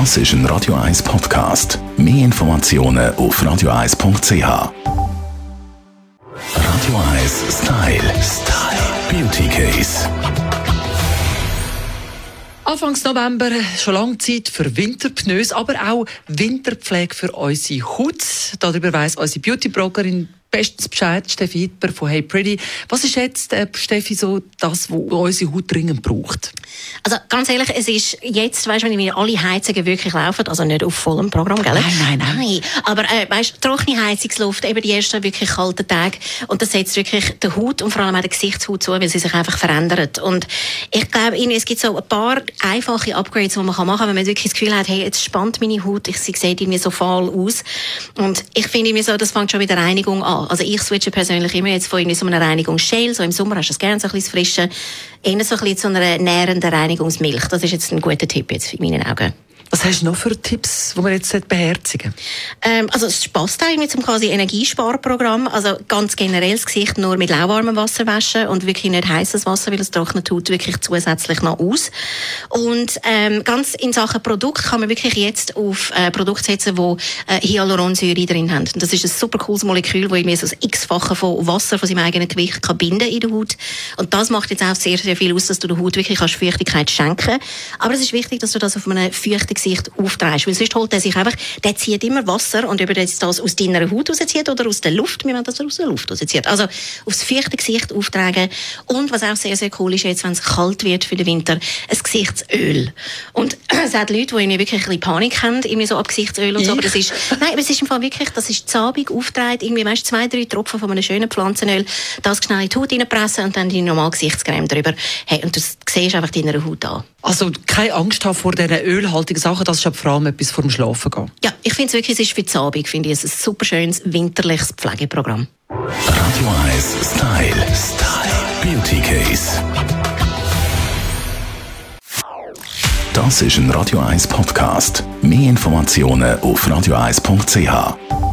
Das ist ein Radio 1 Podcast. Mehr Informationen auf radio1.ch. Radio 1 Style. Style. Beauty Case. Anfangs November schon lange Zeit für Winterpneus, aber auch Winterpflege für unsere Haut. Darüber weiss unsere Beauty-Bloggerin bestens Bescheid, Steffi Hitler von Hey Pretty. Was ist jetzt, äh, Steffi, so das, was unsere Haut dringend braucht? Also ganz ehrlich, es ist jetzt, weißt du, wenn wir alle Heizungen wirklich laufen, also nicht auf vollem Programm, gell? Nein, nein, nein. nein. Aber äh, weißt, trockene Heizungsluft, eben die ersten wirklich kalten Tage und das setzt wirklich der Haut und vor allem auch der Gesichtshaut zu, weil sie sich einfach verändert. Und ich glaube, es gibt so ein paar einfache Upgrades, die man machen kann, wenn man wirklich das Gefühl hat, hey, jetzt spannt meine Haut, ich, sie sieht irgendwie so fahl aus. Und ich finde mir so, das fängt schon mit der Reinigung an. Also ich switche persönlich immer jetzt von irgendwie so einer Reinigungsshell, so im Sommer hast du es gerne so ein bisschen frische, eher so ein bisschen zu einer nährenden Reinigungsmilch. Das ist jetzt ein guter Tipp jetzt in meinen Augen. Was hast du noch für Tipps, die man jetzt beherzigen ähm, Also es auch mit zum quasi Energiesparprogramm. Also ganz generell das Gesicht nur mit lauwarmem Wasser waschen und wirklich nicht heißes Wasser, weil es trocknet tut wirklich zusätzlich noch aus. Und ähm, ganz in Sachen Produkt kann man wirklich jetzt auf äh, Produkte setzen, die äh, Hyaluronsäure drin haben. Und das ist ein super cooles Molekül, das irgendwie so x-fache von Wasser von seinem eigenen Gewicht kann binden in der Haut. Und das macht jetzt auch sehr, sehr viel aus, dass du der Haut wirklich Feuchtigkeit schenken kannst. Aber es ist wichtig, dass du das auf einem feuchten Gesicht aufträgst. Weil sonst holt er sich einfach, der zieht immer Wasser und ob er das aus deiner Haut rauszieht oder aus der Luft, wir wollen das aus der Luft rauszieht. Also aufs feuchte Gesicht auftragen. Und was auch sehr, sehr cool ist jetzt, wenn es kalt wird für den Winter, ein Gesichtsöl. Und es hat Leute, die irgendwie wirklich ein bisschen Panik haben, irgendwie so ab Gesichtsöl und so, aber das ist, nein, aber es ist im Fall wirklich, das ist zabig auftragen, irgendwie, weißt, zwei, drei Tropfen von einem schönen Pflanzenöl, das schnell in die Haut reinpressen und dann die normale Gesichtscreme drüber. Hey, und du siehst einfach deiner Haut an. Also keine Angst haben vor diesen ölhaltigen Sachen, das ist vor allem etwas vor dem Schlafen gehen. Ja, ich finde es wirklich, es ist für die Abend, finde ich, es ein super schönes winterliches Pflegeprogramm. Radio 1 Style. Style. Beauty Case. Das ist ein Radio 1 Podcast. Mehr Informationen auf radio1.ch.